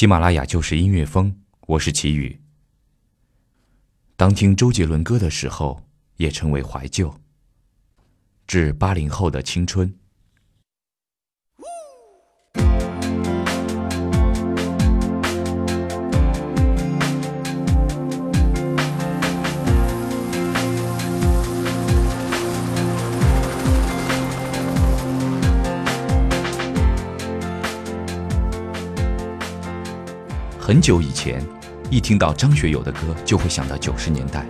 喜马拉雅就是音乐风，我是齐宇。当听周杰伦歌的时候，也成为怀旧，致八零后的青春。很久以前，一听到张学友的歌，就会想到九十年代，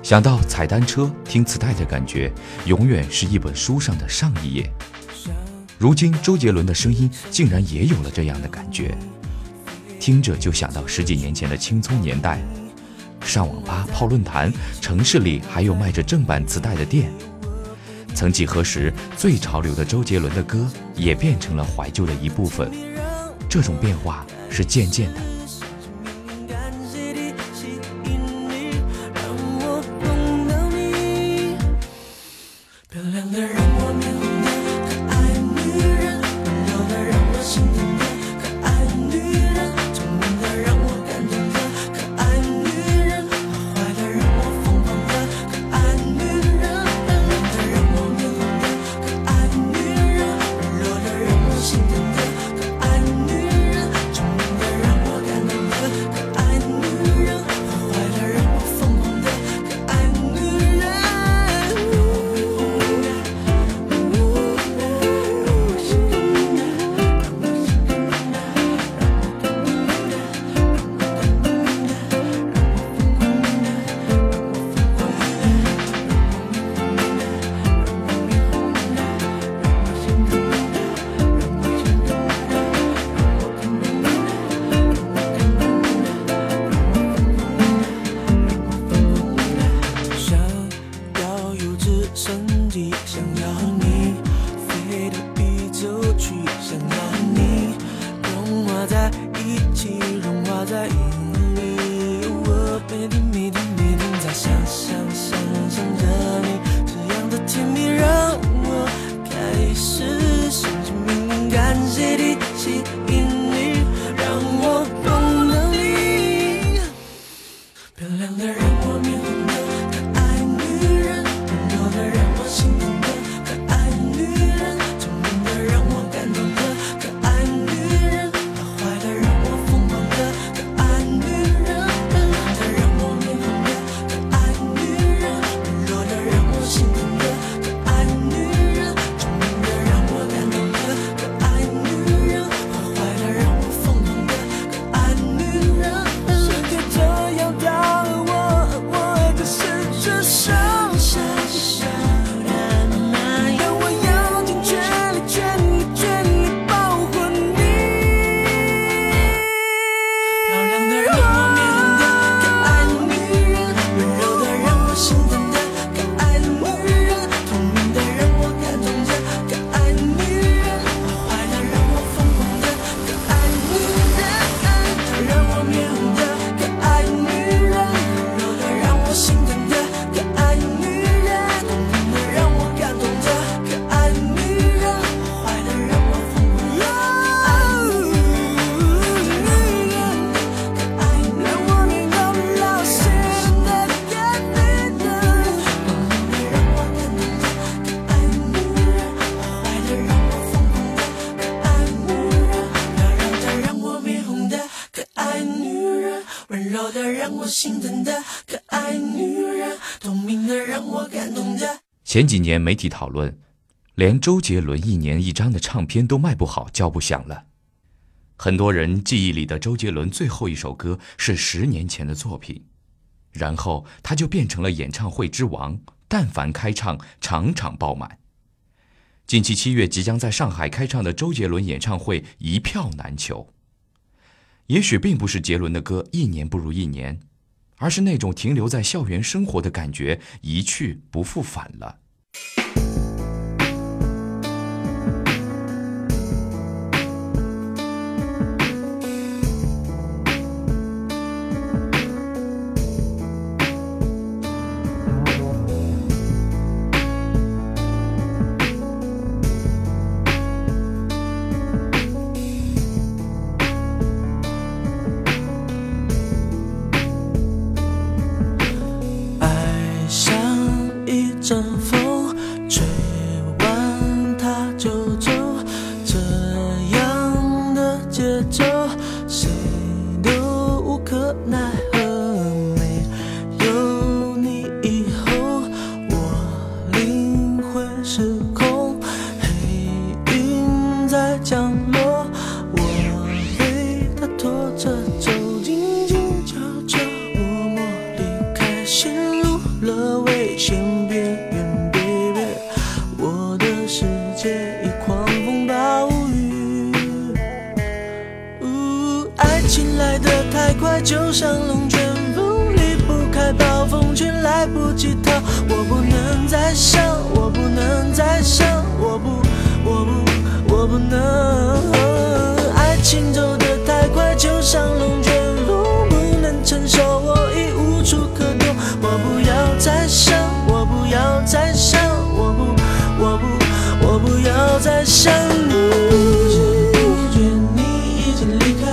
想到踩单车、听磁带的感觉，永远是一本书上的上一页。如今，周杰伦的声音竟然也有了这样的感觉，听着就想到十几年前的青葱年代，上网吧、泡论坛，城市里还有卖着正版磁带的店。曾几何时，最潮流的周杰伦的歌也变成了怀旧的一部分。这种变化。是渐渐的。心。我心疼的可爱女人，聪明的让我感动的前几年媒体讨论，连周杰伦一年一张的唱片都卖不好，叫不响了。很多人记忆里的周杰伦最后一首歌是十年前的作品，然后他就变成了演唱会之王，但凡开唱，场场爆满。近期七月即将在上海开唱的周杰伦演唱会一票难求。也许并不是杰伦的歌一年不如一年，而是那种停留在校园生活的感觉一去不复返了。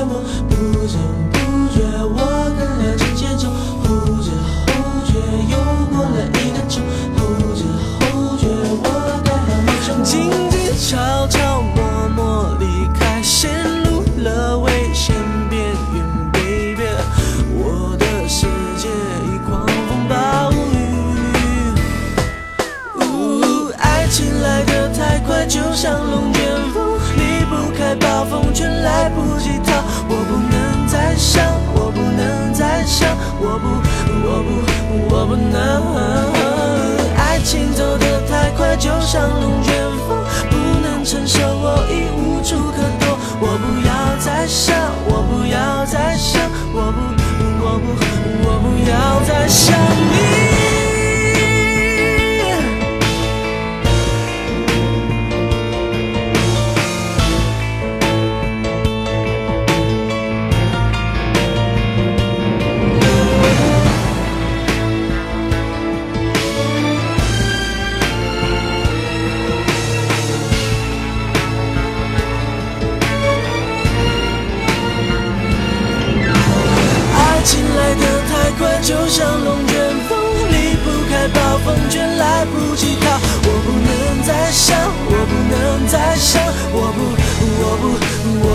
我不想想我不能再想我不我不我不能。爱情走的太快就像龙卷风不能承受我已无处可躲。我不要再想我不要再想我不我不我不要再想你。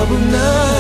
不能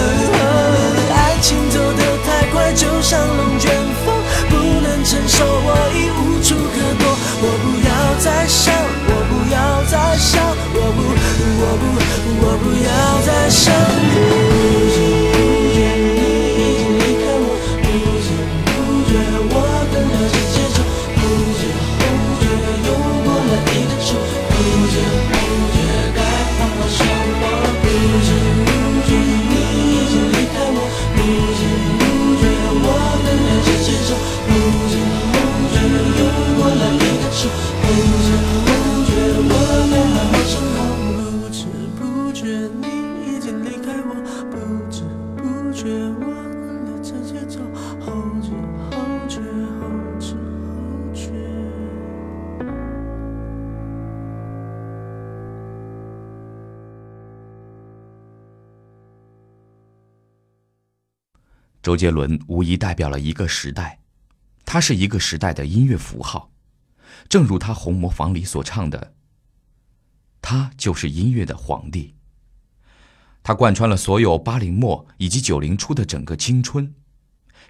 周杰伦无疑代表了一个时代，他是一个时代的音乐符号，正如他《红磨坊》里所唱的：“他就是音乐的皇帝。”他贯穿了所有八零末以及九零初的整个青春。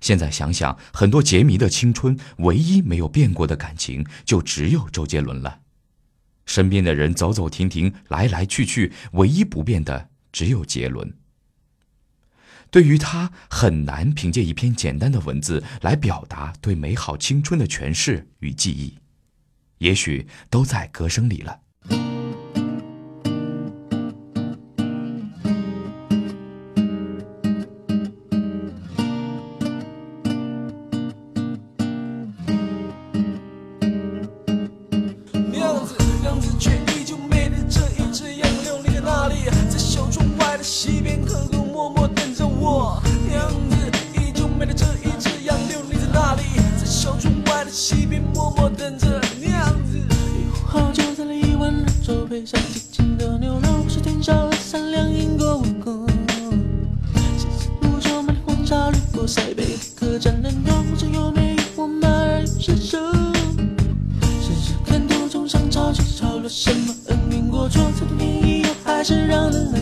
现在想想，很多杰迷的青春，唯一没有变过的感情，就只有周杰伦了。身边的人走走停停，来来去去，唯一不变的只有杰伦。对于他，很难凭借一篇简单的文字来表达对美好青春的诠释与记忆，也许都在歌声里了。是让人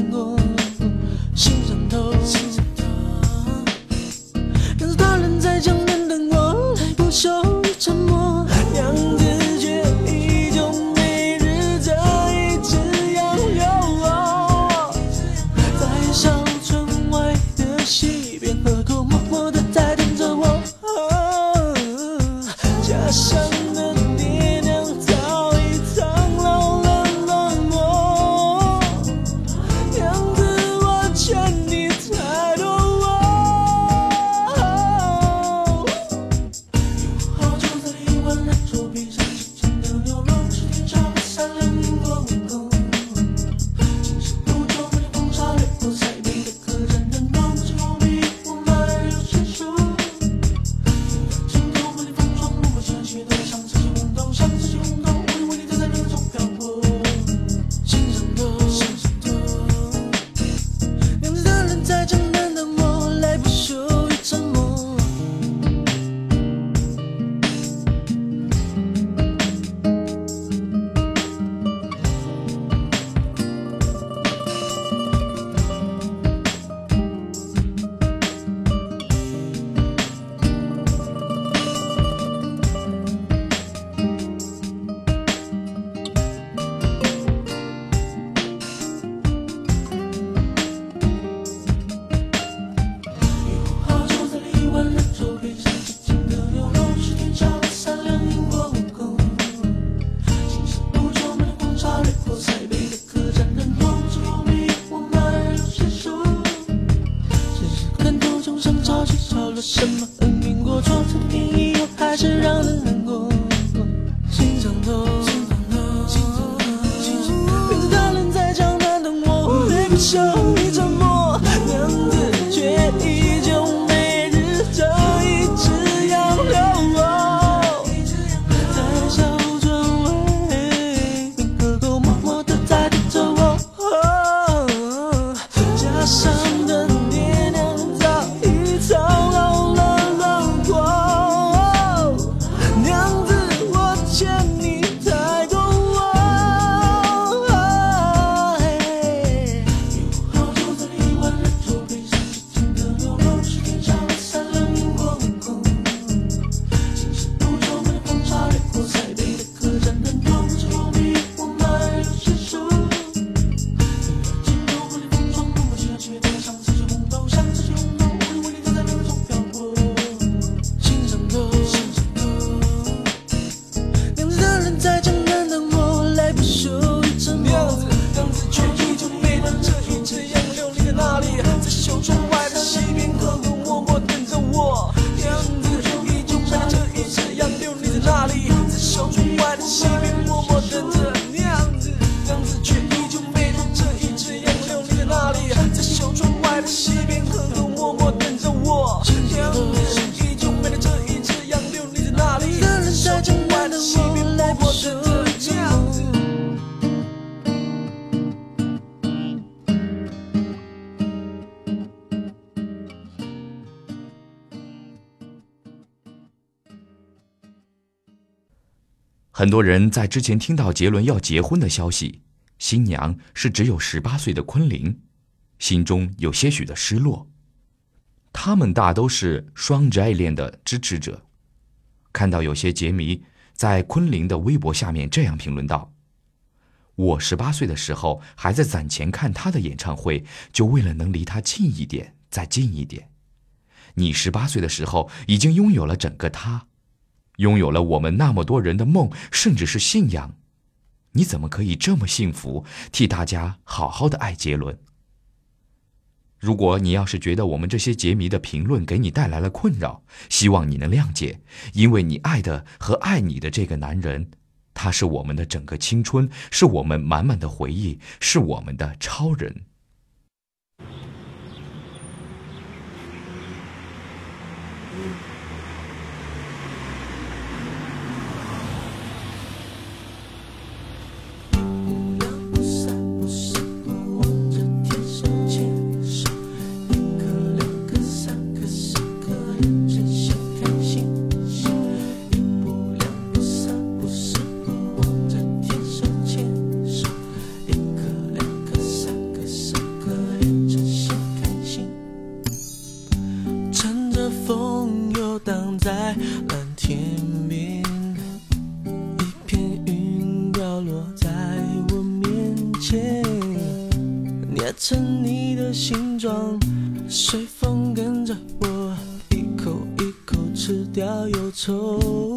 很多人在之前听到杰伦要结婚的消息新娘是只有十八岁的昆凌心中有些许的失落。他们大都是双执爱恋的支持者。看到有些杰迷在昆凌的微博下面这样评论道我十八岁的时候还在攒钱看他的演唱会就为了能离他近一点再近一点。你十八岁的时候已经拥有了整个他拥有了我们那么多人的梦甚至是信仰。你怎么可以这么幸福替大家好好的爱杰伦？如果你要是觉得我们这些杰迷的评论给你带来了困扰希望你能谅解因为你爱的和爱你的这个男人他是我们的整个青春是我们满满的回忆是我们的超人。成你的形状，随风跟着我，一口一口吃掉忧愁。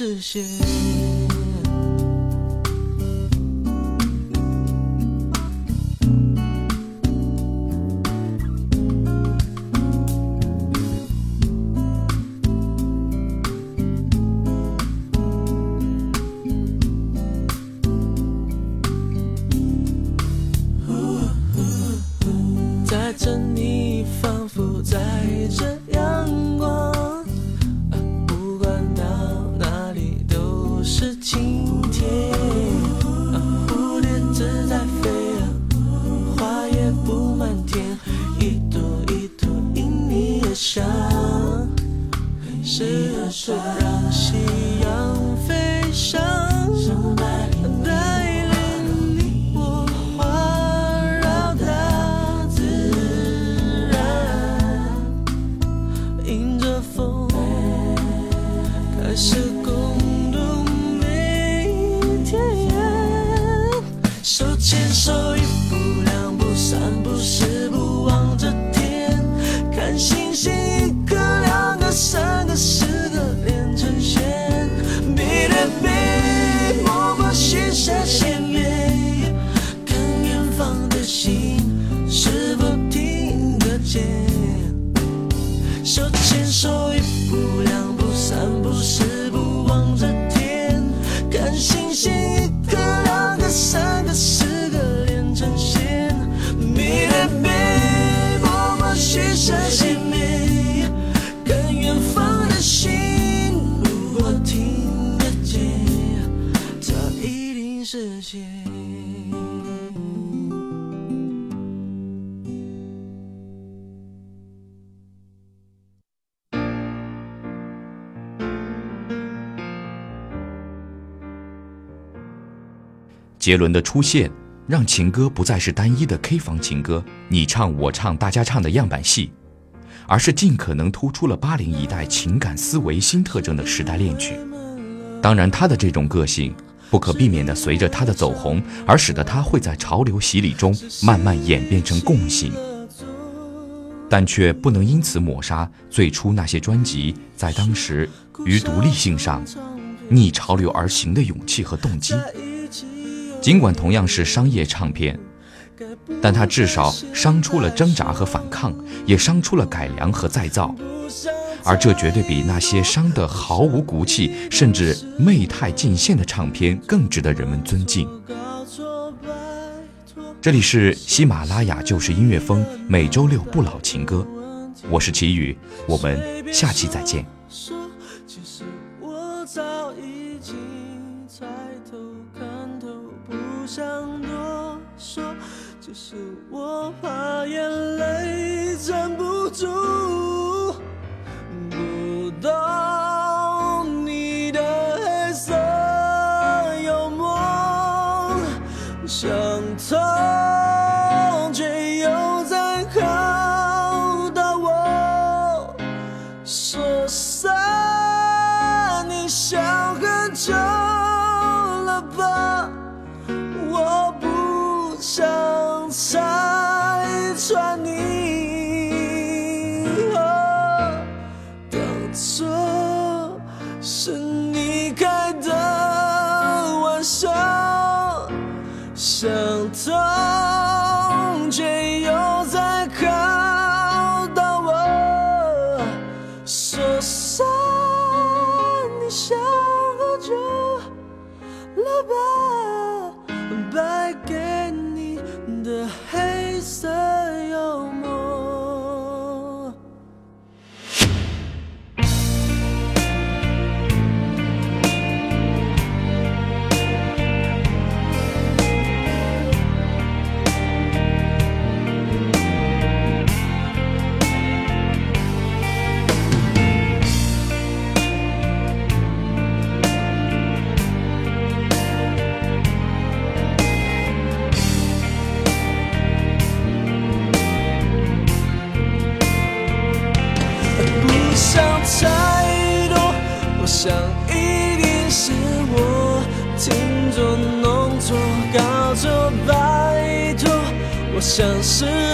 视线是啊，杰伦的出现，让情歌不再是单一的 K 房情歌，你唱我唱大家唱的样板戏，而是尽可能突出了八零一代情感思维新特征的时代恋曲。当然，他的这种个性不可避免地随着他的走红，而使得他会在潮流洗礼中慢慢演变成共性，但却不能因此抹杀最初那些专辑在当时于独立性上逆潮流而行的勇气和动机。尽管同样是商业唱片，但它至少伤出了挣扎和反抗，也伤出了改良和再造，而这绝对比那些伤得毫无骨气，甚至媚态尽现的唱片更值得人们尊敬。这里是喜马拉雅就是音乐风，每周六不老情歌，我是齐宇，我们下期再见。想多说。只是我怕眼泪站不住，我想是